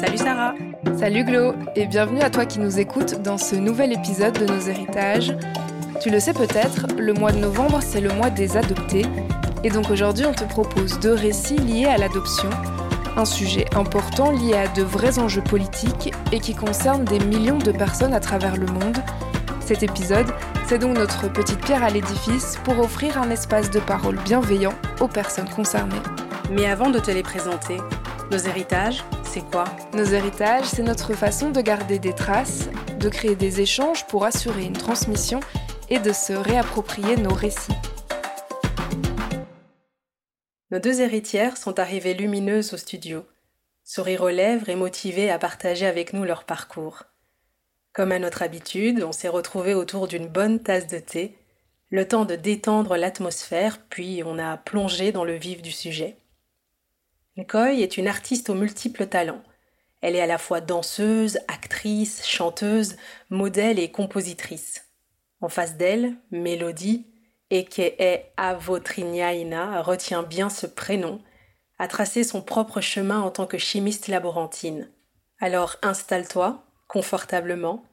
Salut Sarah Salut Glo et bienvenue à toi qui nous écoutes dans ce nouvel épisode de Nos héritages. Tu le sais peut-être, le mois de novembre c'est le mois des adoptés et donc aujourd'hui on te propose deux récits liés à l'adoption, un sujet important lié à de vrais enjeux politiques et qui concerne des millions de personnes à travers le monde. Cet épisode, c'est donc notre petite pierre à l'édifice pour offrir un espace de parole bienveillant aux personnes concernées. Mais avant de te les présenter, nos héritages, Nos héritages, c'est notre façon de garder des traces, de créer des échanges pour assurer une transmission et de se réapproprier nos récits. Nos deux héritières sont arrivées lumineuses au studio, sourire aux lèvres et motivées à partager avec nous leur parcours. Comme à notre habitude, on s'est retrouvés autour d'une bonne tasse de thé, le temps de détendre l'atmosphère, puis on a plongé dans le vif du sujet. Nkoy est une artiste aux multiples talents. Elle est à la fois danseuse, actrice, chanteuse, modèle et compositrice. En face d'elle, Mélodie, et qui est retient bien ce prénom, a tracé son propre chemin en tant que chimiste laborantine. Alors installe-toi, confortablement,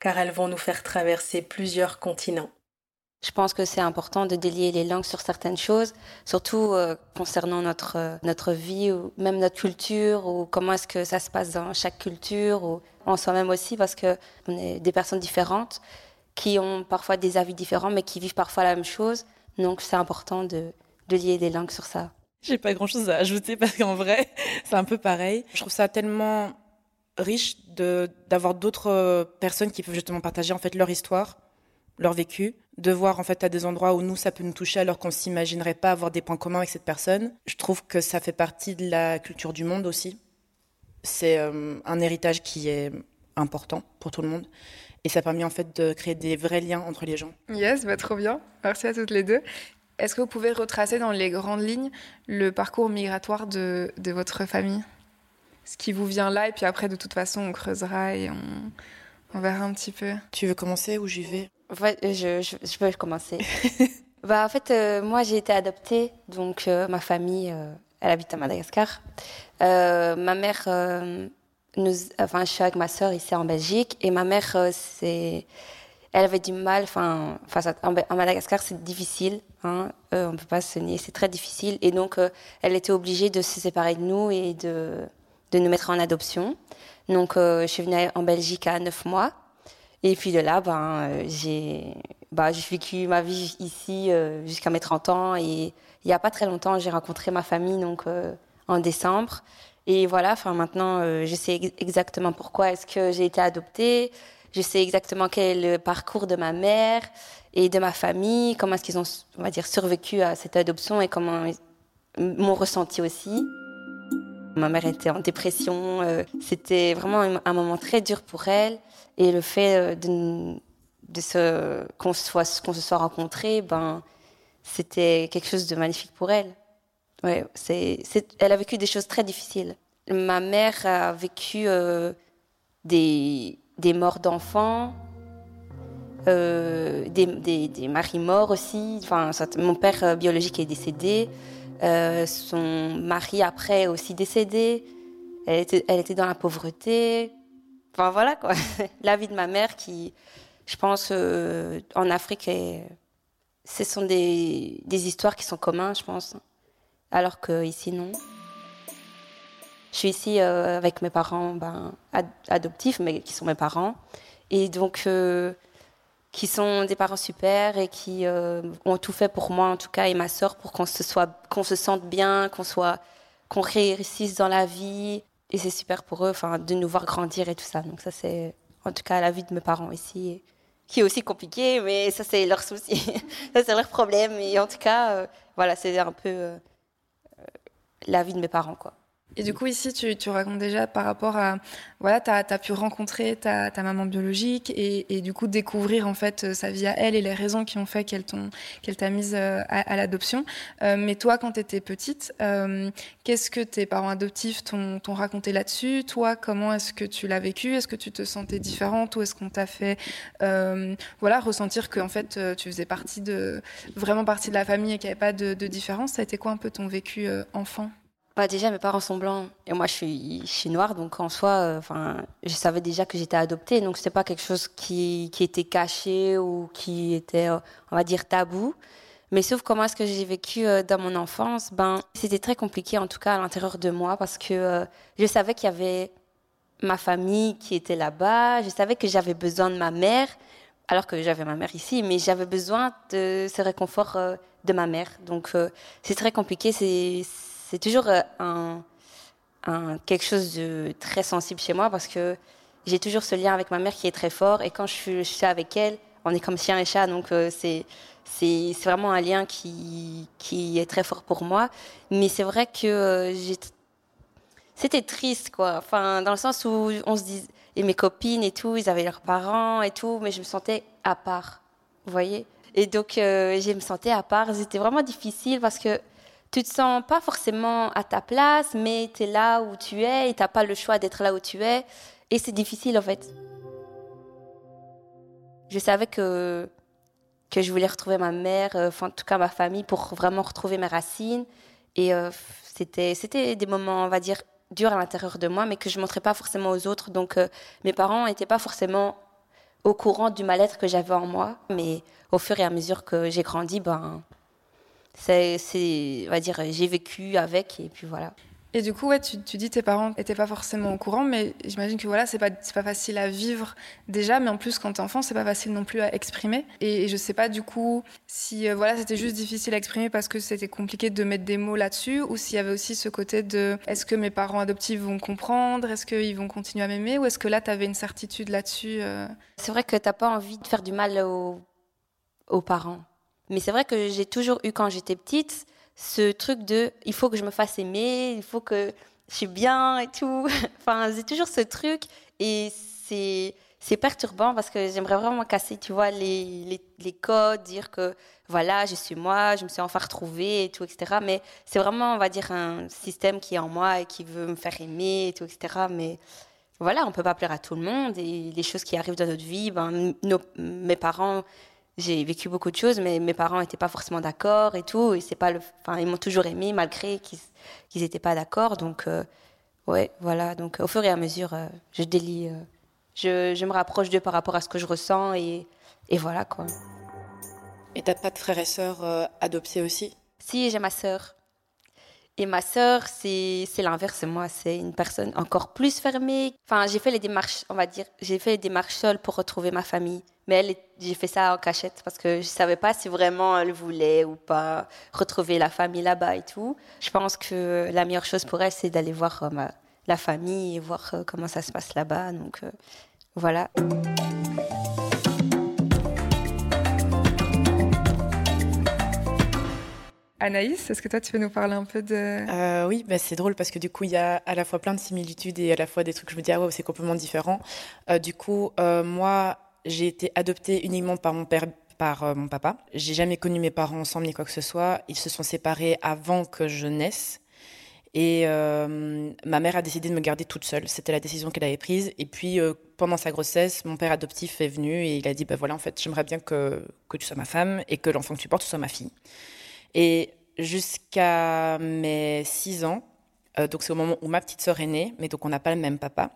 car elles vont nous faire traverser plusieurs continents. Je pense que c'est important de délier les langues sur certaines choses, surtout euh, concernant notre euh, notre vie ou même notre culture ou comment est-ce que ça se passe dans chaque culture ou en soi-même aussi parce que on est des personnes différentes qui ont parfois des avis différents mais qui vivent parfois la même chose. Donc c'est important de de lier des langues sur ça. J'ai pas grand-chose à ajouter parce qu'en vrai, c'est un peu pareil. Je trouve ça tellement riche de d'avoir d'autres personnes qui peuvent justement partager en fait leur histoire leur vécu, de voir en fait à des endroits où nous ça peut nous toucher alors qu'on s'imaginerait pas avoir des points communs avec cette personne. Je trouve que ça fait partie de la culture du monde aussi. C'est euh, un héritage qui est important pour tout le monde et ça permet en fait de créer des vrais liens entre les gens. Yes, bah trop bien. Merci à toutes les deux. Est-ce que vous pouvez retracer dans les grandes lignes le parcours migratoire de, de votre famille? Ce qui vous vient là et puis après de toute façon on creusera et on, on verra un petit peu. Tu veux commencer ou j'y vais? Je, je, je peux commencer. bah, en fait, euh, moi, j'ai été adoptée. Donc, euh, ma famille, euh, elle habite à Madagascar. Euh, ma mère, euh, nous, enfin, je suis avec ma sœur ici en Belgique. Et ma mère, euh, c'est, elle avait du mal. Enfin, face à, en, Madagascar, c'est difficile. Hein, euh, on peut pas se nier, c'est très difficile. Et donc, euh, elle était obligée de se séparer de nous et de, de nous mettre en adoption. Donc, euh, je suis venue en Belgique à neuf mois. Et puis de là, ben, euh, j'ai bah, vécu ma vie ici euh, jusqu'à mes 30 ans. Et il n'y a pas très longtemps, j'ai rencontré ma famille donc euh, en décembre. Et voilà, maintenant, euh, je sais ex- exactement pourquoi est-ce que j'ai été adoptée. Je sais exactement quel est le parcours de ma mère et de ma famille, comment est-ce qu'ils ont, on va dire, survécu à cette adoption et comment ils m'ont ressenti aussi. Ma mère était en dépression. euh, C'était vraiment un, moment très dur pour elle. Et le fait euh, de, se qu'on se soit rencontrés, ben c'était quelque chose de magnifique pour elle. Ouais, elle a vécu des choses très difficiles. Ma mère a vécu euh, des morts d'enfants, des, des, maris morts aussi. Enfin, mon père biologique est décédé. Euh, son mari après est aussi décédé. Elle était, dans la pauvreté. Enfin voilà quoi. La vie de ma mère qui, je pense, euh, en Afrique, ce sont des, histoires qui sont communes, je pense. Alors que ici non. Je suis ici euh, avec mes parents ben, ad- adoptifs, mais qui sont mes parents. Et donc, qui sont des parents super et qui euh, ont tout fait pour moi, en tout cas, et ma sœur, pour qu'on se, soit, qu'on se sente bien, qu'on soit, qu'on réussisse dans la vie. Et c'est super pour eux, enfin, de nous voir grandir et tout ça. Donc ça, c'est, en tout cas, la vie de mes parents ici, qui est aussi compliquée, mais ça, c'est leur souci. ça, c'est leur problème. Et en tout cas, euh, voilà, c'est un peu euh, la vie de mes parents, quoi. Et du coup, ici, tu, tu racontes déjà par rapport à. Voilà, tu as, pu rencontrer ta, ta maman biologique et, et, du coup découvrir en fait sa vie à elle et les raisons qui ont fait qu'elle qu'elle t'a mise euh, à, à l'adoption. Euh, mais toi, quand tu étais petite, euh, qu'est-ce que tes parents adoptifs t'ont raconté là-dessus? Toi, comment est-ce que tu l'as vécu? Est-ce que tu te sentais différente ou est-ce qu'on t'a fait euh, voilà, ressentir que en fait, euh, tu faisais partie de, vraiment partie de la famille et qu'il n'y avait pas de, de différence? Ça a été quoi un peu ton vécu euh, enfant? Bah déjà mes parents sont blancs et moi je suis, noire donc en soi euh, enfin je savais déjà que j'étais adoptée donc c'était pas quelque chose qui, qui était caché ou qui était euh, on va dire tabou. Mais sauf comment est-ce que j'ai vécu euh, dans mon enfance ben c'était très compliqué en tout cas à l'intérieur de moi parce que je savais qu'il y avait ma famille qui était là-bas je savais que j'avais besoin de ma mère alors que j'avais ma mère ici mais j'avais besoin de ce réconfort de ma mère. Donc c'est très compliqué c'est c'est toujours euh, quelque chose de très sensible chez moi parce que j'ai toujours ce lien avec ma mère qui est très fort et quand je suis, avec elle, on est comme chien et chat, donc euh, c'est vraiment un lien qui, qui est très fort pour moi. Mais c'est vrai que euh, c'était triste, quoi. Enfin, dans le sens où on se dit, et mes copines et tout, ils avaient leurs parents et tout, mais je me sentais à part, vous voyez. Et donc, je me sentais à part. C'était vraiment difficile parce que tu te sens pas forcément à ta place, mais tu es là où tu es et tu n'as pas le choix d'être là où tu es. Et c'est difficile en fait. Je savais que, que je voulais retrouver ma mère, euh, enfin, en tout cas ma famille, pour vraiment retrouver mes racines. Et euh, c'était, c'était des moments, on va dire, durs à l'intérieur de moi, mais que je ne montrais pas forcément aux autres. Donc euh, mes parents n'étaient pas forcément au courant du mal-être que j'avais en moi. Mais au fur et à mesure que j'ai grandi, ben, c'est, on va dire, j'ai vécu avec et puis voilà. Et du coup, ouais, tu, tu dis tes parents n'étaient pas forcément au courant, mais j'imagine que voilà, c'est pas c'est pas facile à vivre déjà, mais en plus quand t'es enfant, c'est pas facile non plus à exprimer. Et, je sais pas du coup si euh, voilà, c'était juste difficile à exprimer parce que c'était compliqué de mettre des mots là-dessus, ou s'il y avait aussi ce côté de est-ce que mes parents adoptifs vont comprendre, est-ce qu'ils vont continuer à m'aimer, ou est-ce que là t'avais une certitude là-dessus euh? C'est vrai que t'as pas envie de faire du mal aux, aux parents. Mais c'est vrai que j'ai toujours eu, quand j'étais petite, ce truc de il faut que je me fasse aimer, il faut que je suis bien et tout. enfin, j'ai toujours ce truc et c'est perturbant parce que j'aimerais vraiment casser, tu vois, les, codes, dire que voilà, je suis moi, je me suis enfin retrouvée et tout, etc. Mais c'est vraiment, on va dire, un système qui est en moi et qui veut me faire aimer et tout, etc. Mais voilà, on peut pas plaire à tout le monde et les choses qui arrivent dans notre vie, ben, mes parents, j'ai vécu beaucoup de choses, mais mes parents n'étaient pas forcément d'accord et tout. Et c'est pas le, enfin, ils m'ont toujours aimé malgré qu'ils n'étaient pas d'accord. Donc, euh, ouais, voilà. Donc, au fur et à mesure, euh, je délie, euh, je, je, me rapproche d'eux par rapport à ce que je ressens et, et voilà quoi. Et t'as pas de frères et sœurs adoptés aussi? Si, j'ai ma sœur. Et ma sœur, c'est l'inverse. Moi, c'est une personne encore plus fermée. Enfin, j'ai fait les démarches, on va dire, j'ai fait les démarches seule pour retrouver ma famille. Mais elle, j'ai fait ça en cachette parce que je savais pas si vraiment elle voulait ou pas retrouver la famille là-bas et tout. Je pense que la meilleure chose pour elle, c'est d'aller voir euh, la famille et voir euh, comment ça se passe là-bas. Donc, euh, voilà. Anaïs, est-ce que toi tu peux nous parler un peu de... Euh, oui, bah, c'est drôle parce que du coup il y a à la fois plein de similitudes et à la fois des trucs que je me dis ah ouais c'est complètement différent. Euh, du coup euh, moi j'ai été adoptée uniquement par mon père par mon papa. J'ai jamais connu mes parents ensemble ni quoi que ce soit. Ils se sont séparés avant que je naisse. Et ma mère a décidé de me garder toute seule. C'était la décision qu'elle avait prise. Et puis, pendant sa grossesse, mon père adoptif est venu et il a dit, bah voilà, en fait, j'aimerais bien que, que tu sois ma femme et que l'enfant que tu portes, soit ma fille. Et jusqu'à mes 6 ans, euh, donc c'est au moment où ma petite sœur est née, mais donc on n'a pas le même papa,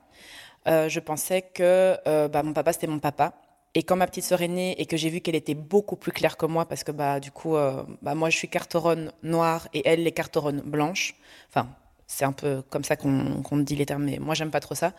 euh, je pensais que euh, bah, mon papa c'était mon papa. Et quand ma petite sœur est née et que j'ai vu qu'elle était beaucoup plus claire que moi, parce que bah du coup, bah, moi je suis carteronne noire et elle les carteronne blanche. Enfin, c'est un peu comme ça qu'on dit les termes, mais moi j'aime pas trop ça.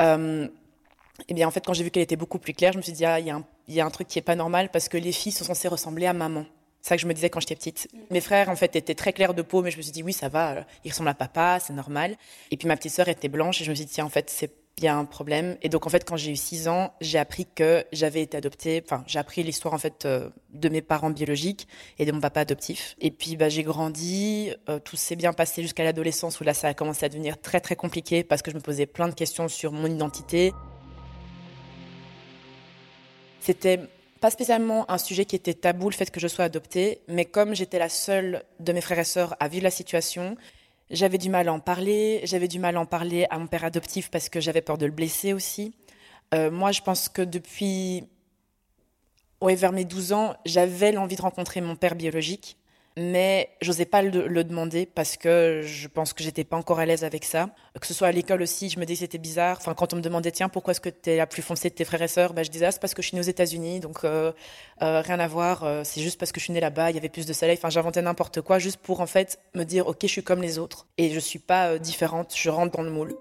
et bien en fait, quand j'ai vu qu'elle était beaucoup plus claire, je me suis dit ah il y, y, a un truc qui est pas normal parce que les filles sont censées ressembler à maman. C'est ça que je me disais quand j'étais petite. Mes frères, en fait, étaient très clairs de peau, mais je me suis dit, oui, ça va, il ressemble à papa, c'est normal. Et puis ma petite sœur était blanche, et je me suis dit, tiens, en fait, c'est a un problème. Et donc, en fait, quand j'ai eu 6 ans, j'ai appris que j'avais été adoptée. Enfin, j'ai appris l'histoire, en fait, euh, de mes parents biologiques et de mon papa adoptif. Et puis, bah, j'ai grandi. Euh, tout s'est bien passé jusqu'à l'adolescence où là, ça a commencé à devenir très, très compliqué parce que je me posais plein de questions sur mon identité. C'était pas spécialement un sujet qui était tabou, le fait que je sois adoptée, mais comme j'étais la seule de mes frères et sœurs à vivre la situation, j'avais du mal à en parler, j'avais du mal à en parler à mon père adoptif parce que j'avais peur de le blesser aussi. Euh, moi, je pense que depuis ouais, vers mes 12 ans, j'avais l'envie de rencontrer mon père biologique, mais j'osais pas le, demander parce que je pense que j'étais pas encore à l'aise avec ça. Que ce soit à l'école aussi, je me disais c'était bizarre. Enfin, quand on me demandait, tiens, pourquoi est-ce que tu es la plus foncée de tes frères et sœurs? Bah, Je disais, ah, c'est parce que je suis née aux États-Unis, donc euh, euh, rien à voir. Euh, c'est juste parce que je suis née là-bas, il y avait plus de soleil. Enfin, j'inventais n'importe quoi juste pour en fait me dire, ok, je suis comme les autres et je suis pas différente, je rentre dans le moule.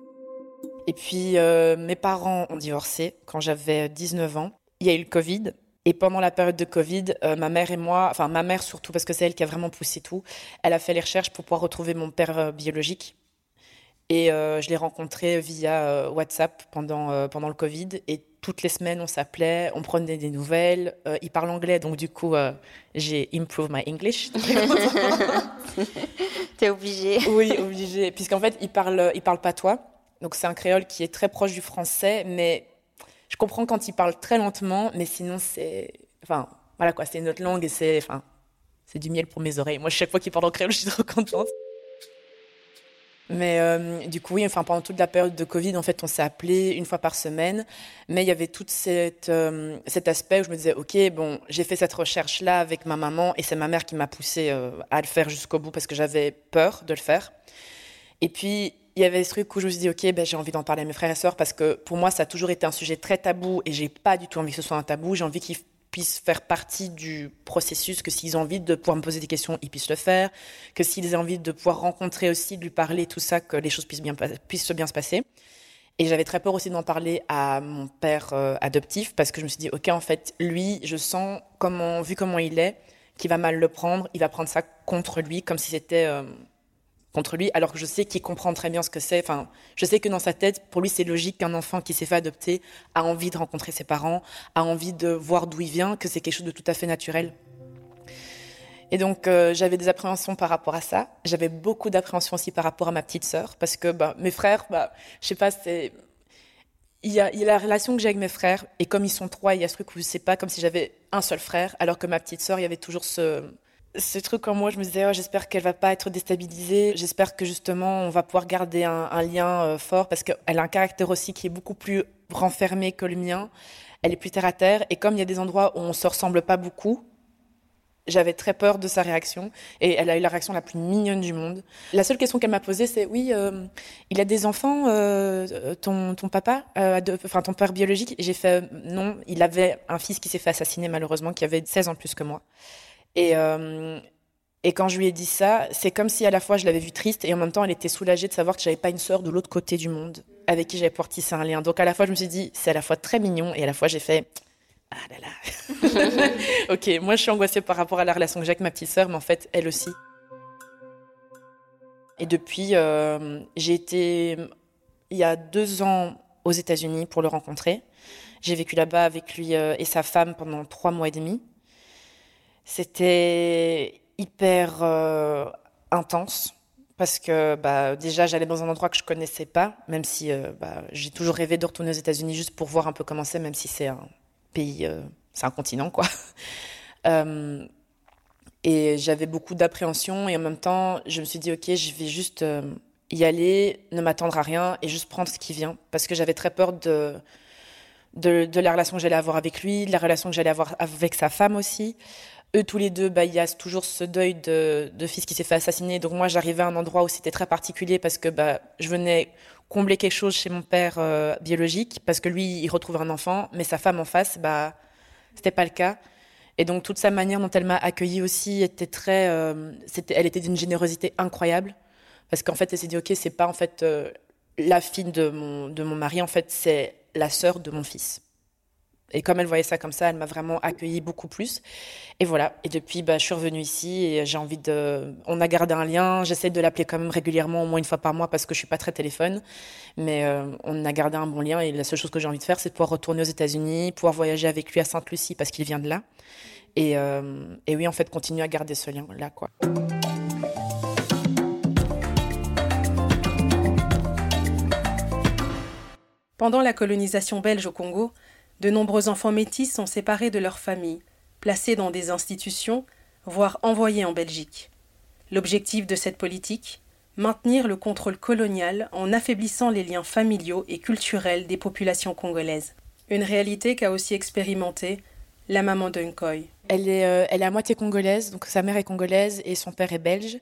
Et puis, mes parents ont divorcé quand j'avais 19 ans. Il y a eu le Covid. Et pendant la période de Covid, euh, ma mère et moi, enfin ma mère surtout parce que c'est elle qui a vraiment poussé tout, elle a fait les recherches pour pouvoir retrouver mon père euh, biologique. Et euh, je l'ai rencontré via WhatsApp pendant, pendant le Covid. Et toutes les semaines, on s'appelait, on prenait des nouvelles. il parle anglais, donc du coup, j'ai improved my English. T'es obligé. Oui, obligé. Puisqu'en fait, il parle, il parle patois. Donc c'est un créole qui est très proche du français, mais je comprends quand il parle très lentement, mais sinon c'est, enfin, voilà quoi, c'est une autre langue et c'est, enfin, c'est du miel pour mes oreilles. Moi, chaque fois qu'il parle en créole, je suis trop contente. Mais euh, du coup, oui, enfin, pendant toute la période de Covid, en fait, on s'est appelé une fois par semaine. Mais il y avait tout euh, cet aspect où je me disais, OK, bon, j'ai fait cette recherche-là avec ma maman et c'est ma mère qui m'a poussé euh, à le faire jusqu'au bout parce que j'avais peur de le faire. Et puis, il y avait ce truc où je me suis dit, ok, ben, j'ai envie d'en parler à mes frères et sœurs parce que pour moi, ça a toujours été un sujet très tabou et j'ai pas du tout envie que ce soit un tabou. J'ai envie qu'ils puissent faire partie du processus, que s'ils ont envie de pouvoir me poser des questions, ils puissent le faire, que s'ils ont envie de pouvoir rencontrer aussi, de lui parler, tout ça, que les choses puissent bien, puissent bien se passer. Et j'avais très peur aussi d'en parler à mon père euh, adoptif parce que je me suis dit, ok, en fait, lui, je sens vu comment il est, qu'il va mal le prendre, il va prendre ça contre lui comme si c'était euh, contre lui, alors que je sais qu'il comprend très bien ce que c'est. Enfin, je sais que dans sa tête, pour lui, c'est logique qu'un enfant qui s'est fait adopter a envie de rencontrer ses parents, a envie de voir d'où il vient, que c'est quelque chose de tout à fait naturel. Et donc, euh, j'avais des appréhensions par rapport à ça. J'avais beaucoup d'appréhensions aussi par rapport à ma petite sœur, parce que bah, mes frères, bah, je sais pas, c'est il y, a, a, la relation que j'ai avec mes frères, et comme ils sont trois, il y a ce truc où c'est pas comme si j'avais un seul frère, alors que ma petite sœur, il y avait toujours ce, ce truc en moi, je me disais, oh, j'espère qu'elle va pas être déstabilisée. J'espère que justement, on va pouvoir garder un, lien euh, fort parce qu'elle a un caractère aussi qui est beaucoup plus renfermé que le mien. Elle est plus terre à terre. Et comme il y a des endroits où on se ressemble pas beaucoup, j'avais très peur de sa réaction. Et elle a eu la réaction la plus mignonne du monde. La seule question qu'elle m'a posée, c'est, oui, euh, il a des enfants, euh, ton, ton papa, enfin ton père biologique? J'ai fait, non, il avait un fils qui s'est fait assassiner malheureusement, qui avait 16 ans plus que moi. Et, euh, et quand je lui ai dit ça, c'est comme si à la fois je l'avais vue triste et en même temps elle était soulagée de savoir que j'avais pas une sœur de l'autre côté du monde avec qui j'avais pouvoir tisser un lien. Donc à la fois je me suis dit c'est à la fois très mignon et à la fois j'ai fait ah là là. ok, moi je suis angoissée par rapport à la relation que j'ai avec ma petite sœur, mais en fait elle aussi. Et depuis, euh, j'ai été il y a deux ans aux États-Unis pour le rencontrer. J'ai vécu là-bas avec lui euh, et sa femme pendant trois mois et demi. C'était hyper euh, intense parce que bah, déjà j'allais dans un endroit que je connaissais pas, même si euh, bah, j'ai toujours rêvé de retourner aux États-Unis juste pour voir un peu comment c'est, même si c'est un pays, euh, c'est un continent quoi. et j'avais beaucoup d'appréhension et en même temps je me suis dit ok je vais juste y aller, ne m'attendre à rien et juste prendre ce qui vient parce que j'avais très peur de de, de la relation que j'allais avoir avec lui, de la relation que j'allais avoir avec sa femme aussi eux tous les deux, bah, il y a toujours ce deuil de, de fils qui s'est fait assassiner. Donc moi, j'arrivais à un endroit où c'était très particulier parce que bah, je venais combler quelque chose chez mon père euh, biologique parce que lui, il retrouve un enfant, mais sa femme en face, bah, c'était pas le cas. Et donc toute sa manière dont elle m'a accueilli aussi était très, euh, elle était d'une générosité incroyable parce qu'en fait, elle s'est dit ok, c'est pas en fait euh, la fille de mon de mon mari, en fait, c'est la sœur de mon fils. Et comme elle voyait ça comme ça, elle m'a vraiment accueilli beaucoup plus. Et voilà. Et depuis, bah, je suis revenue ici et j'ai envie de. On a gardé un lien. J'essaie de l'appeler quand même régulièrement, au moins une fois par mois, parce que je suis pas très téléphone. Mais euh, on a gardé un bon lien. Et la seule chose que j'ai envie de faire, c'est de pouvoir retourner aux États-Unis, pouvoir voyager avec lui à Sainte-Lucie parce qu'il vient de là. Et, euh, et oui, en fait, continuer à garder ce lien-là, quoi. Pendant la colonisation belge au Congo, de nombreux enfants métis sont séparés de leur famille, placés dans des institutions, voire envoyés en Belgique. L'objectif de cette politique maintenir le contrôle colonial en affaiblissant les liens familiaux et culturels des populations congolaises. Une réalité qu'a aussi expérimentée la maman est, euh, elle est à moitié congolaise, donc sa mère est congolaise et son père est belge.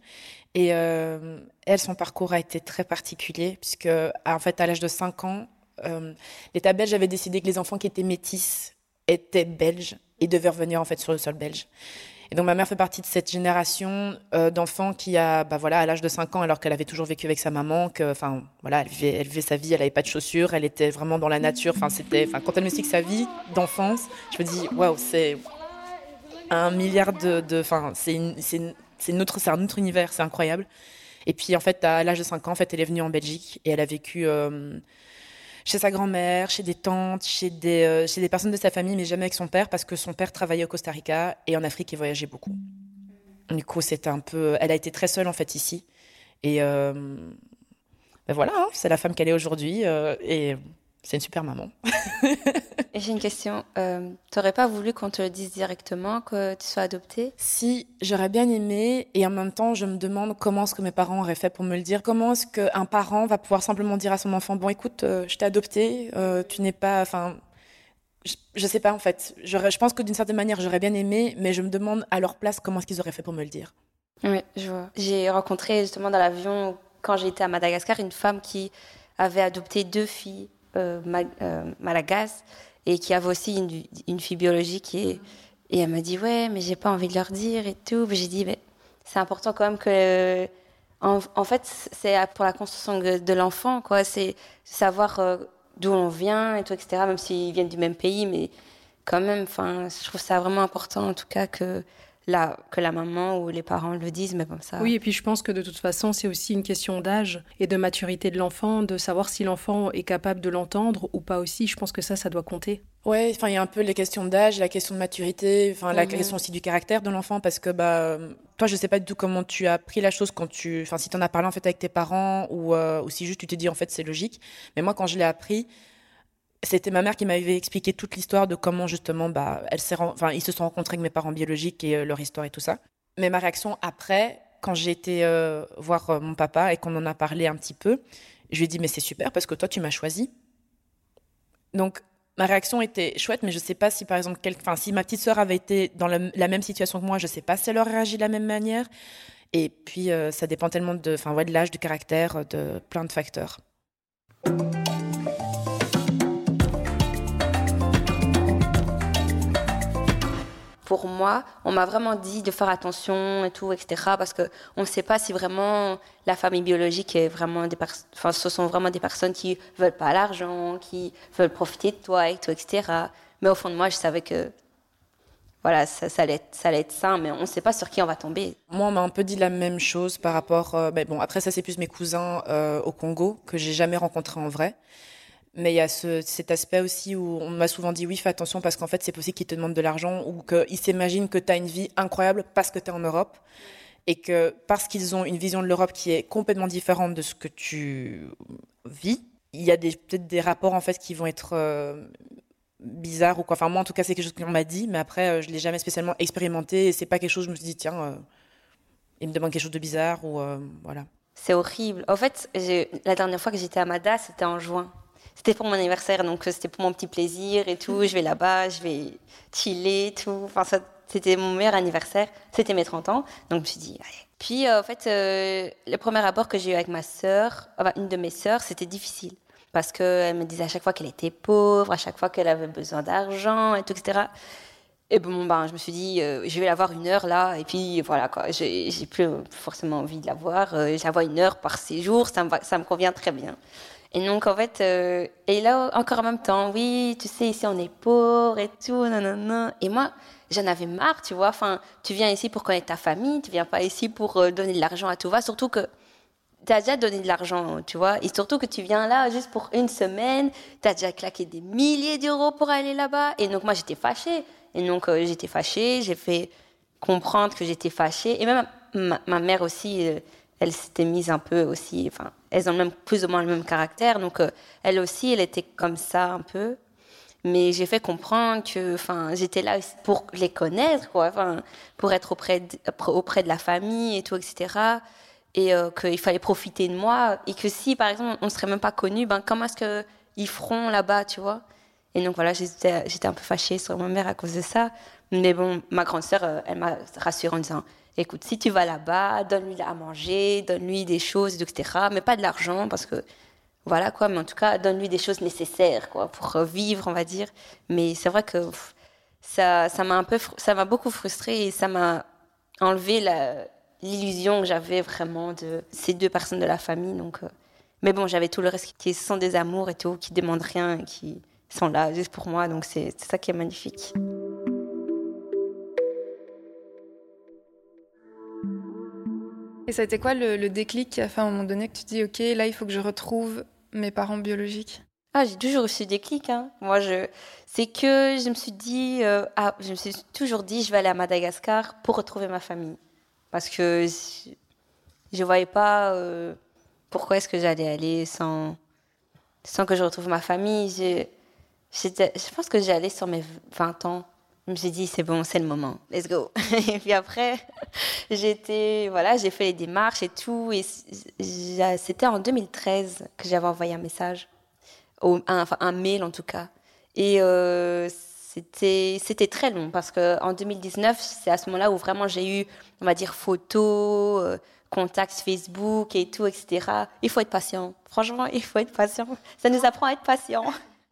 Et euh, elle, son parcours a été très particulier, puisque en fait, à l'âge de 5 ans, euh, l'État belge avait décidé que les enfants qui étaient métis étaient belges et devaient revenir en fait sur le sol belge. Et donc ma mère fait partie de cette génération euh, d'enfants qui a, bah voilà, à l'âge de 5 ans, alors qu'elle avait toujours vécu avec sa maman, que, enfin, voilà, elle vivait, sa vie, elle avait pas de chaussures, elle était vraiment dans la nature. Enfin, c'était, enfin, quand elle me explique sa vie d'enfance, je me dis, waouh, c'est un milliard de, enfin, c'est c'est c'est un autre univers, c'est incroyable. Et puis en fait, à l'âge de 5 ans, en fait, elle est venue en Belgique et elle a vécu euh, chez sa grand-mère, chez des tantes, chez des, euh, chez des personnes de sa famille, mais jamais avec son père parce que son père travaillait au Costa Rica et en Afrique, il voyageait beaucoup. Du coup, c'était un peu, elle a été très seule en fait ici. Et euh, ben voilà, hein, c'est la femme qu'elle est aujourd'hui et c'est une super maman. J'ai une question. Euh, T'aurais pas voulu qu'on te le dise directement que tu sois adoptée? Si, j'aurais bien aimé. Et en même temps, je me demande comment est-ce que mes parents auraient fait pour me le dire. Comment est-ce qu'un parent va pouvoir simplement dire à son enfant Bon, écoute, euh, je t'ai adopté, euh, tu n'es pas. Enfin, je, je, sais pas en fait. Je pense que d'une certaine manière, j'aurais bien aimé, mais je me demande à leur place comment est-ce qu'ils auraient fait pour me le dire. Oui, je vois. J'ai rencontré justement dans l'avion, quand j'étais à Madagascar, une femme qui avait adopté deux filles euh, malagasy et qui avait aussi une, fille biologique et, elle m'a dit ouais mais j'ai pas envie de leur dire et tout. J'ai dit mais c'est important quand même que en, en fait c'est pour la construction de l'enfant quoi. C'est savoir euh, d'où on vient et tout etc même s'ils viennent du même pays mais quand même enfin je trouve ça vraiment important en tout cas que que la maman ou les parents le disent, mais comme ça. Oui, et puis je pense que de toute façon, c'est aussi une question d'âge et de maturité de l'enfant, de savoir si l'enfant est capable de l'entendre ou pas aussi. Je pense que ça, ça doit compter. Ouais, enfin, il y a un peu les questions d'âge, la question de maturité, enfin, la question aussi du caractère de l'enfant, parce que, bah, toi, je sais pas du tout comment tu as pris la chose quand tu, enfin, si tu en as parlé, en fait, avec tes parents ou, euh, ou si juste tu t'es dit, en fait, c'est logique. Mais moi, quand je l'ai appris, c'était ma mère qui m'avait expliqué toute l'histoire de comment justement bah ils se sont rencontrés avec mes parents biologiques et euh, leur histoire et tout ça. Mais ma réaction après quand j'ai été euh, voir euh, mon papa et qu'on en a parlé un petit peu, je lui ai dit mais c'est super parce que toi tu m'as choisi. Donc ma réaction était chouette mais je sais pas si par exemple si ma petite sœur avait été dans la, même situation que moi, je sais pas si elle aurait réagi de la même manière. Et puis ça dépend tellement de de l'âge, du caractère, de plein de facteurs. Pour moi, on m'a vraiment dit de faire attention et tout, etc. Parce que on ne sait pas si vraiment la famille biologique est vraiment des personnes, enfin, ce sont vraiment des personnes qui veulent pas l'argent, qui veulent profiter de toi et tout, etc. Mais au fond de moi, je savais que voilà, ça, ça, allait ça allait être sain, mais on ne sait pas sur qui on va tomber. Moi, on m'a un peu dit la même chose par rapport. Euh, ben bon, après ça, c'est plus mes cousins euh, au Congo que j'ai jamais rencontrés en vrai. Mais il y a ce, cet aspect aussi où on m'a souvent dit oui, fais attention parce qu'en fait, c'est possible qu'ils te demandent de l'argent ou qu'ils s'imaginent que tu as une vie incroyable parce que tu es en Europe et que parce qu'ils ont une vision de l'Europe qui est complètement différente de ce que tu vis, il y a peut-être des rapports en fait qui vont être euh, bizarres ou quoi. Enfin, moi, en tout cas, c'est quelque chose qu'on m'a dit, mais après, euh, je l'ai jamais spécialement expérimenté et c'est pas quelque chose je me suis dit, tiens, euh, il me demande quelque chose de bizarre ou voilà. C'est horrible. En fait, la dernière fois que j'étais à Mada, c'était en juin. C'était pour mon anniversaire, donc euh, c'était pour mon petit plaisir et tout. Je vais là-bas, je vais chiller, tout. Enfin, c'était mon meilleur anniversaire. C'était mes 30 ans. Donc, je me suis dit, allez. Puis, euh, en fait, euh, le premier rapport que j'ai eu avec ma sœur, enfin, une de mes sœurs, c'était difficile. Parce qu'elle me disait à chaque fois qu'elle était pauvre, à chaque fois qu'elle avait besoin d'argent et tout, etc. Et bon, ben, je me suis dit, je vais la voir une heure là, et puis voilà, quoi. J'ai plus forcément envie de la voir. je la vois une heure par séjour, ça me convient très bien. Et donc, en fait, euh, et là, encore en même temps, oui, tu sais, ici, on est pauvre et tout, nanana. Et moi, j'en avais marre, tu vois. Enfin, tu viens ici pour connaître ta famille, tu viens pas ici pour euh, donner de l'argent à tout va. Surtout que tu as déjà donné de l'argent, tu vois. Et surtout que tu viens là juste pour une semaine, tu as déjà claqué des milliers d'euros pour aller là-bas. Et donc, moi, j'étais fâchée. Et donc, euh, j'étais fâchée, j'ai fait comprendre que j'étais fâchée. Et même ma, ma mère aussi, elle s'était mise un peu aussi, enfin, elles ont même plus ou moins le même caractère, donc euh, elle aussi, elle était comme ça un peu. Mais j'ai fait comprendre que, enfin, j'étais là pour les connaître, quoi, enfin, pour être auprès de, auprès de la famille et tout, etc. Et euh, qu'il fallait profiter de moi, et que si, par exemple, on ne serait même pas connus, ben comment est-ce qu'ils feront là-bas, tu vois? Et donc voilà, j'étais un peu fâchée sur ma mère à cause de ça. Mais bon, ma grande sœur, euh, elle m'a rassurée en disant écoute, si tu vas là-bas, donne-lui à manger, donne-lui des choses, etc. Mais pas de l'argent, parce que voilà quoi. Mais en tout cas, donne-lui des choses nécessaires, quoi, pour vivre, on va dire. Mais c'est vrai que ça, ça m'a un peu, ça m'a beaucoup frustrée et ça m'a enlevé l'illusion que j'avais vraiment de ces deux personnes de la famille. Donc, euh, mais bon, j'avais tout le reste qui sont des amours et tout, qui demandent rien, qui sont là juste pour moi. Donc c'est ça qui est magnifique. Et ça a été quoi le, déclic à un moment donné que tu dis, OK, là, il faut que je retrouve mes parents biologiques? Ah, j'ai toujours reçu des clics. Hein. Moi, je, c'est que je me suis dit, euh, ah, je me suis toujours dit, je vais aller à Madagascar pour retrouver ma famille, parce que je, ne voyais pas euh, pourquoi est-ce que j'allais aller sans, sans que je retrouve ma famille. Je, je pense que j'allais sur mes 20 ans. Je me suis dit, c'est bon, c'est le moment, let's go. et puis après, j'étais, voilà, j'ai fait les démarches et tout. Et c'était en 2013 que j'avais envoyé un message, un, enfin un mail en tout cas. Et euh, c'était, très long parce qu'en 2019, c'est à ce moment-là où vraiment j'ai eu, on va dire, photos, euh, contacts Facebook et tout, etc. Il faut être patient. Franchement, il faut être patient. Ça nous apprend à être patient.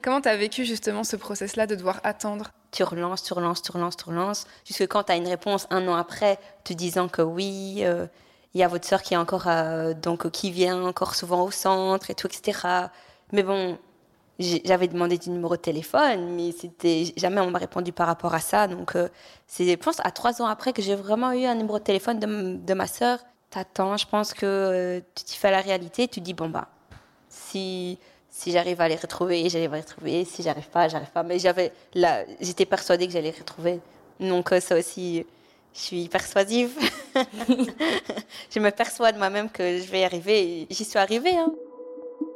Comment tu as vécu justement ce process-là de devoir attendre? Tu relances, tu relances, tu relances, tu relances, jusque quand tu as une réponse un an après, te disant que oui, euh, il y a votre sœur qui est encore, euh, donc qui vient encore souvent au centre et tout, etc. Mais bon, j'avais demandé du numéro de téléphone, mais c'était jamais on m'a répondu par rapport à ça. Donc euh, c'est, je pense, à trois ans après que j'ai vraiment eu un numéro de téléphone de, de ma sœur. T'attends, je pense que tu t'y fais la réalité, tu dis bon bah si si j'arrive à les retrouver, j'allais les retrouver. Si j'arrive pas, j'arrive pas. Mais j'avais là, j'étais persuadée que j'allais les retrouver. Donc euh, ça aussi, je suis persuasive. je me persuade moi-même que je vais y arriver. J'y suis arrivée. Hein.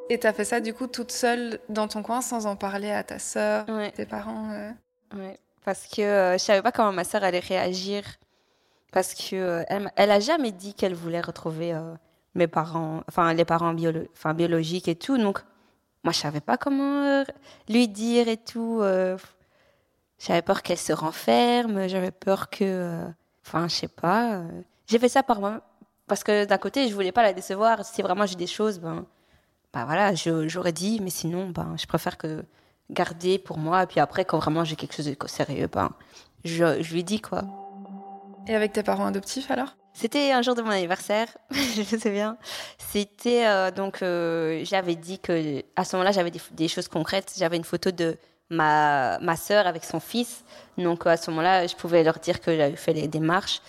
Et tu as fait ça du coup toute seule dans ton coin sans en parler à ta sœur, tes parents euh? Oui, parce que euh, je savais pas comment ma sœur allait réagir. Parce que elle, elle a jamais dit qu'elle voulait retrouver mes parents, enfin les parents enfin, biologiques et tout. Donc moi, je savais pas comment euh, lui dire et tout. Euh, j'avais peur qu'elle se renferme. J'avais peur que, euh, enfin, je sais pas. J'ai fait ça par moi parce que d'un côté, je voulais pas la décevoir. Si vraiment j'ai des choses, ben, ben voilà, j'aurais dit. Mais sinon, ben, je préfère que garder pour moi. Et puis après, quand vraiment j'ai quelque chose de sérieux, ben, je, je lui dis quoi. Et avec tes parents adoptifs alors? C'était un jour de mon anniversaire, je sais bien. C'était euh, donc euh, j'avais dit que à ce moment-là j'avais des, choses concrètes. J'avais une photo de ma ma sœur avec son fils. Donc à ce moment-là je pouvais leur dire que j'avais fait les démarches.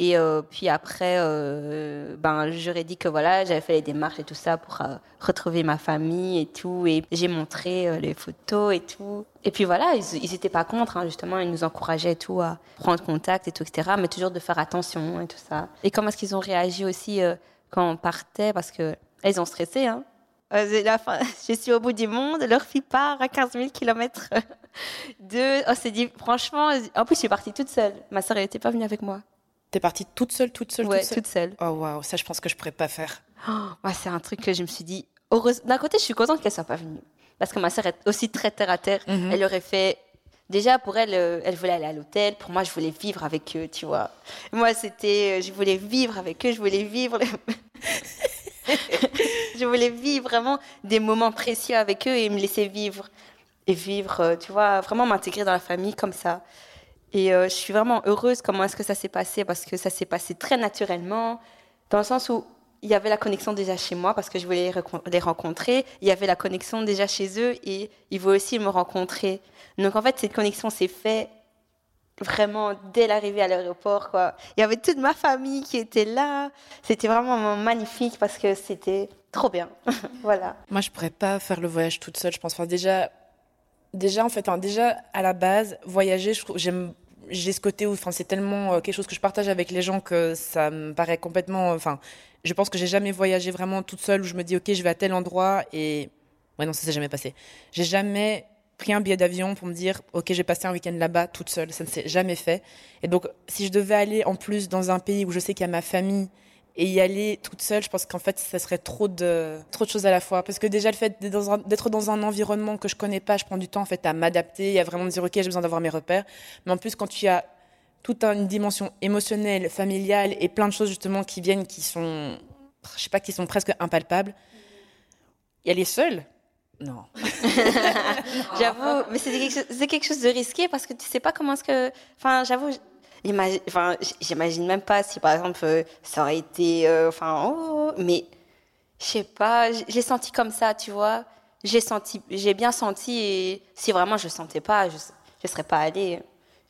Et euh, puis après, euh, ben, j'aurais dit que voilà, j'avais fait les démarches et tout ça pour euh, retrouver ma famille et tout. Et j'ai montré les photos et tout. Et puis voilà, ils n'étaient pas contre, hein, justement, ils nous encourageaient et tout à prendre contact et tout, etc. Mais toujours de faire attention et tout ça. Et comment est-ce qu'ils ont réagi aussi quand on partait? Parce que ils ont stressé, hein. La je suis au bout du monde, leur fille part à 15 000 km de. Oh, c'est dit, franchement, en plus, je suis partie toute seule. Ma soeur, elle n'était pas venue avec moi. T'es partie toute seule, toute seule, ouais, toute seule. toute seule. Oh waouh, ça je pense que je pourrais pas faire. Oh, c'est un truc que je me suis dit. Heureuse... D'un côté, je suis contente qu'elle soit pas venue parce que ma sœur est aussi très terre à terre. Mhm. Elle aurait fait. Déjà pour elle, euh, elle voulait aller à l'hôtel. Pour moi, je voulais vivre avec eux, tu vois. Moi, c'était, euh, je voulais vivre avec eux. Je voulais vivre. je voulais vivre vraiment des moments précieux avec eux et me laisser vivre et vivre, euh, tu vois, vraiment m'intégrer dans la famille comme ça. Et euh, je suis vraiment heureuse comment est-ce que ça s'est passé parce que ça s'est passé très naturellement, dans le sens où il y avait la connexion déjà chez moi parce que je voulais les rencontrer. Il y avait la connexion déjà chez eux et ils voulaient aussi me rencontrer. Donc en fait, cette connexion s'est faite vraiment dès l'arrivée à l'aéroport. Il y avait toute ma famille qui était là. C'était vraiment magnifique parce que c'était trop bien. voilà. Moi, je pourrais pas faire le voyage toute seule. Je pense. Déjà, déjà en fait, déjà à la base, voyager, j'aime j'ai ce côté où enfin c'est tellement euh, quelque chose que je partage avec les gens que ça me paraît complètement enfin je pense que j'ai jamais voyagé vraiment toute seule où je me dis OK, je vais à tel endroit et ouais non, ça s'est jamais passé. J'ai jamais pris un billet d'avion pour me dire OK, j'ai passé un week-end là-bas toute seule, ça ne s'est jamais fait. Et donc si je devais aller en plus dans un pays où je sais qu'il y a ma famille Et y aller toute seule, je pense qu'en fait, ça serait trop de, trop de choses à la fois. Parce que déjà, le fait d'être dans, un environnement que je connais pas, je prends du temps, en fait, à m'adapter, à vraiment me dire, OK, j'ai besoin d'avoir mes repères. Mais en plus, quand tu as toute une dimension émotionnelle, familiale et plein de choses, justement, qui viennent, qui sont, je sais pas, qui sont presque impalpables, y aller seule, non. j'avoue, mais c'est quelque, quelque, chose de risqué parce que tu sais pas comment est-ce que. Enfin, j'avoue, enfin, j'imagine même pas si par exemple euh, ça aurait été. Euh, enfin, oh, mais je sais pas, j'ai senti comme ça, tu vois. J'ai senti, j'ai bien senti et si vraiment je sentais pas, je, je serais pas allée.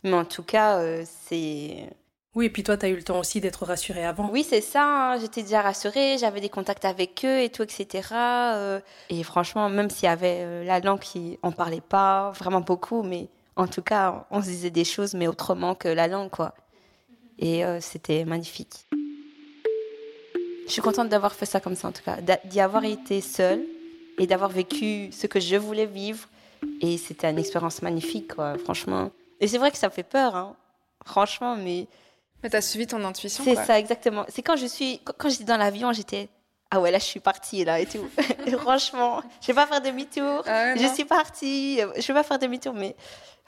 Mais en tout cas, euh, c'est oui, et puis toi, tu as eu le temps aussi d'être rassurée avant. Oui, c'est ça. Hein. J'étais déjà rassurée, j'avais des contacts avec eux et tout, etc. Euh. et franchement, même s'il y avait la langue qui en parlait pas vraiment beaucoup, mais en tout cas, on se disait des choses, mais autrement que la langue, quoi. Et euh, c'était magnifique. Je suis contente d'avoir fait ça comme ça, en tout cas, d'y avoir été seule et d'avoir vécu ce que je voulais vivre. Et c'était une expérience magnifique, quoi, franchement. Et c'est vrai que ça fait peur, hein, franchement, mais mais t'as suivi ton intuition. C'est ça, exactement. C'est quand je suis, quand j'étais dans l'avion, j'étais, ah ouais, là, je suis partie, là, et tout. franchement, je vais pas faire demi-tour. Ah je suis partie, je vais pas faire demi-tour, mais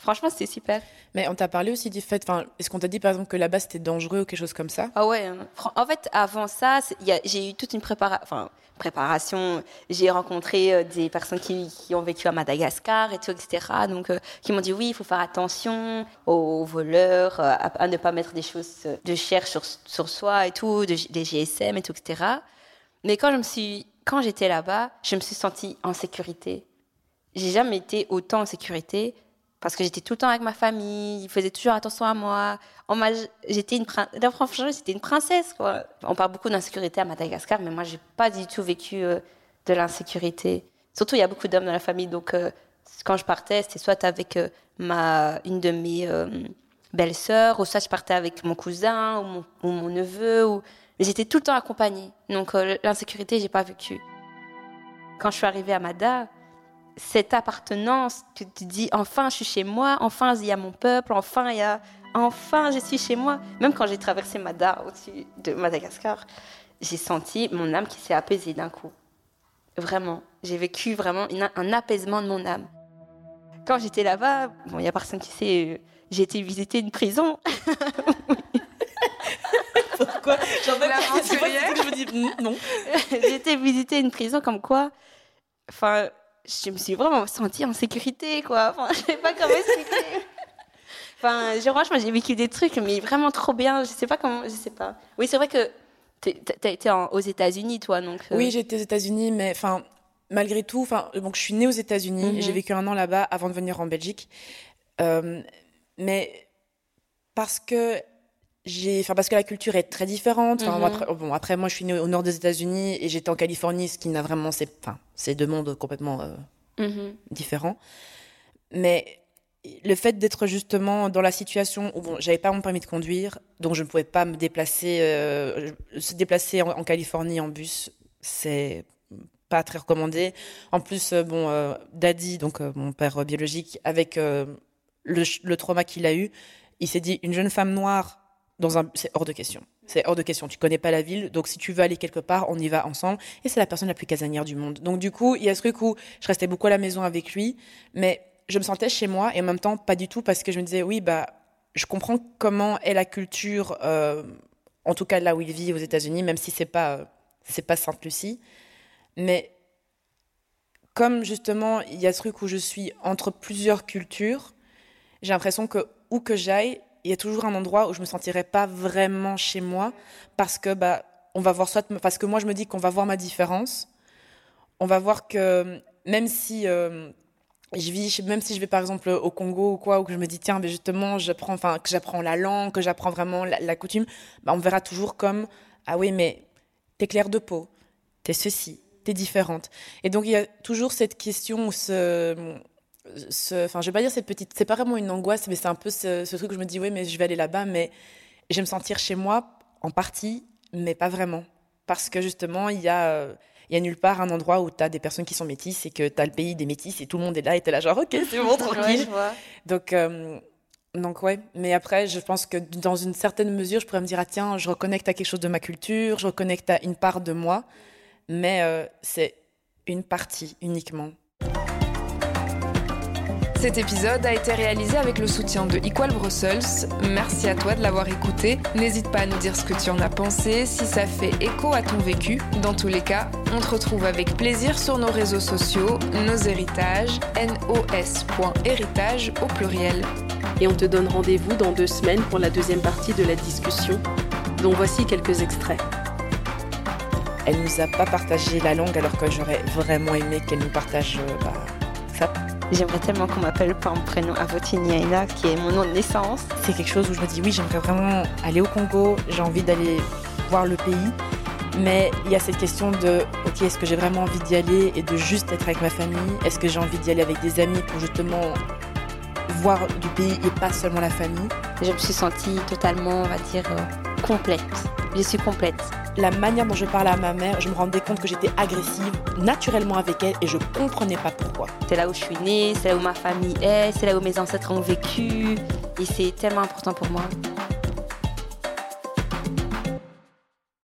Franchement, c'était super. Mais on t'a parlé aussi du fait, enfin, est-ce qu'on t'a dit par exemple que là-bas c'était dangereux ou quelque chose comme ça? Ah ouais. Hein. En fait, avant ça, j'ai eu toute une enfin, préparation. J'ai rencontré euh, des personnes qui, qui, ont vécu à Madagascar et tout, etc. Donc, euh, qui m'ont dit oui, il faut faire attention aux voleurs, euh, à, ne pas mettre des choses de cher sur, sur soi et tout, des GSM et tout, etc. Mais quand je me suis, quand j'étais là-bas, je me suis sentie en sécurité. J'ai jamais été autant en sécurité parce que j'étais tout le temps avec ma famille, ils faisaient toujours attention à moi. J'étais une, franchement, j'étais une princesse. Quoi. On parle beaucoup d'insécurité à Madagascar, mais moi, j'ai pas du tout vécu euh, de l'insécurité. Surtout, il y a beaucoup d'hommes dans la famille, donc euh, quand je partais, c'était soit avec euh, ma, une de mes belles-sœurs, ou soit je partais avec mon cousin ou mon, ou mon neveu. Ou... J'étais tout le temps accompagnée. Donc l'insécurité, j'ai pas vécu. Quand je suis arrivée à Mada, cette appartenance, tu te dis enfin je suis chez moi, enfin il y a mon peuple, enfin il y a enfin je suis chez moi. Même quand j'ai traversé Mada au-dessus de Madagascar, j'ai senti mon âme qui s'est apaisée d'un coup. Vraiment, j'ai vécu vraiment un apaisement de mon âme. Quand j'étais là-bas, bon, il y a personne qui sait, euh, j'ai été visiter une prison. je me dis non. j'ai été visiter une prison comme quoi, enfin, je me suis vraiment sentie en sécurité, quoi. Enfin, je sais pas comment expliquer. enfin, je, franchement, j'ai vécu des trucs, mais vraiment trop bien. Je sais pas comment, je sais pas. Oui, c'est vrai que tu as été aux États-Unis, toi, donc. Euh. Oui, j'étais aux États-Unis, mais enfin, malgré tout, enfin, donc je suis née aux États-Unis, mhm. j'ai vécu un an là-bas avant de venir en Belgique, euh, mais parce que j'ai enfin parce que la culture est très différente enfin, après, mhm. bon après moi je suis née au nord des États-Unis et j'étais en Californie ce qui n'a vraiment c'est enfin c'est deux mondes complètement euh, mhm. différents mais le fait d'être justement dans la situation où bon j'avais pas mon permis de conduire donc je ne pouvais pas me déplacer euh, se déplacer en, Californie en bus c'est pas très recommandé en plus euh, bon Daddy donc mon père biologique avec le, le trauma qu'il a eu il s'est dit une jeune femme noire un, c'est hors de question. C'est hors de question. Tu connais pas la ville, donc si tu veux aller quelque part, on y va ensemble. Et c'est la personne la plus casanière du monde. Donc du coup, il y a ce truc où je restais beaucoup à la maison avec lui, mais je me sentais chez moi et en même temps pas du tout parce que je me disais oui bah je comprends comment est la culture, euh, en tout cas là où il vit aux États-Unis, même si c'est pas c'est pas Sainte Lucie, mais comme justement il y a ce truc où je suis entre plusieurs cultures, j'ai l'impression que où que j'aille, il y a toujours un endroit où je me sentirais pas vraiment chez moi parce que bah on va voir soit parce que moi je me dis qu'on va voir ma différence. On va voir que même si euh, je vis même si je vais par exemple au Congo ou quoi ou que je me dis tiens mais justement j'apprends enfin que j'apprends la langue que j'apprends vraiment la, coutume bah, on verra toujours comme ah oui mais t'es clair de peau t'es ceci t'es différente. Et donc il y a toujours cette question ce ce, enfin, je vais pas dire cette petite, c'est pas vraiment une angoisse, mais c'est un peu ce, truc où je me dis, oui, mais je vais aller là-bas, mais je vais me sentir chez moi, en partie, mais pas vraiment. Parce que justement, il y a, il y a nulle part un endroit où tu as des personnes qui sont métisses et que tu as le pays des métis et tout le monde est là et tu es là, genre, ok, c'est bon, tranquille. Donc, euh, Donc ouais, mais après, je pense que dans une certaine mesure, je pourrais me dire, ah tiens, je reconnecte à quelque chose de ma culture, je reconnecte à une part de moi, mais euh, c'est une partie uniquement. Cet épisode a été réalisé avec le soutien de Equal Brussels. Merci à toi de l'avoir écouté. N'hésite pas à nous dire ce que tu en as pensé, si ça fait écho à ton vécu. Dans tous les cas, on te retrouve avec plaisir sur nos réseaux sociaux, nos héritages, nos.héritage au pluriel. Et on te donne rendez-vous dans deux semaines pour la deuxième partie de la discussion, dont voici quelques extraits. Elle nous a pas partagé la langue alors que j'aurais vraiment aimé qu'elle nous partage euh, bah, ça. J'aimerais tellement qu'on m'appelle par mon prénom Avotiniaina, qui est mon nom de naissance. C'est quelque chose où je me dis oui, j'aimerais vraiment aller au Congo, j'ai envie d'aller voir le pays. Mais il y a cette question de, ok, est-ce que j'ai vraiment envie d'y aller et de juste être avec ma famille? Est-ce que j'ai envie d'y aller avec des amis pour justement voir du pays et pas seulement la famille? Je me suis sentie totalement, on va dire, euh, complète. Je suis complète la manière dont je parlais à ma mère, je me rendais compte que j'étais agressive naturellement avec elle et je comprenais pas pourquoi. C'est là où je suis née, c'est là où ma famille est, c'est là où mes ancêtres ont vécu et c'est tellement important pour moi.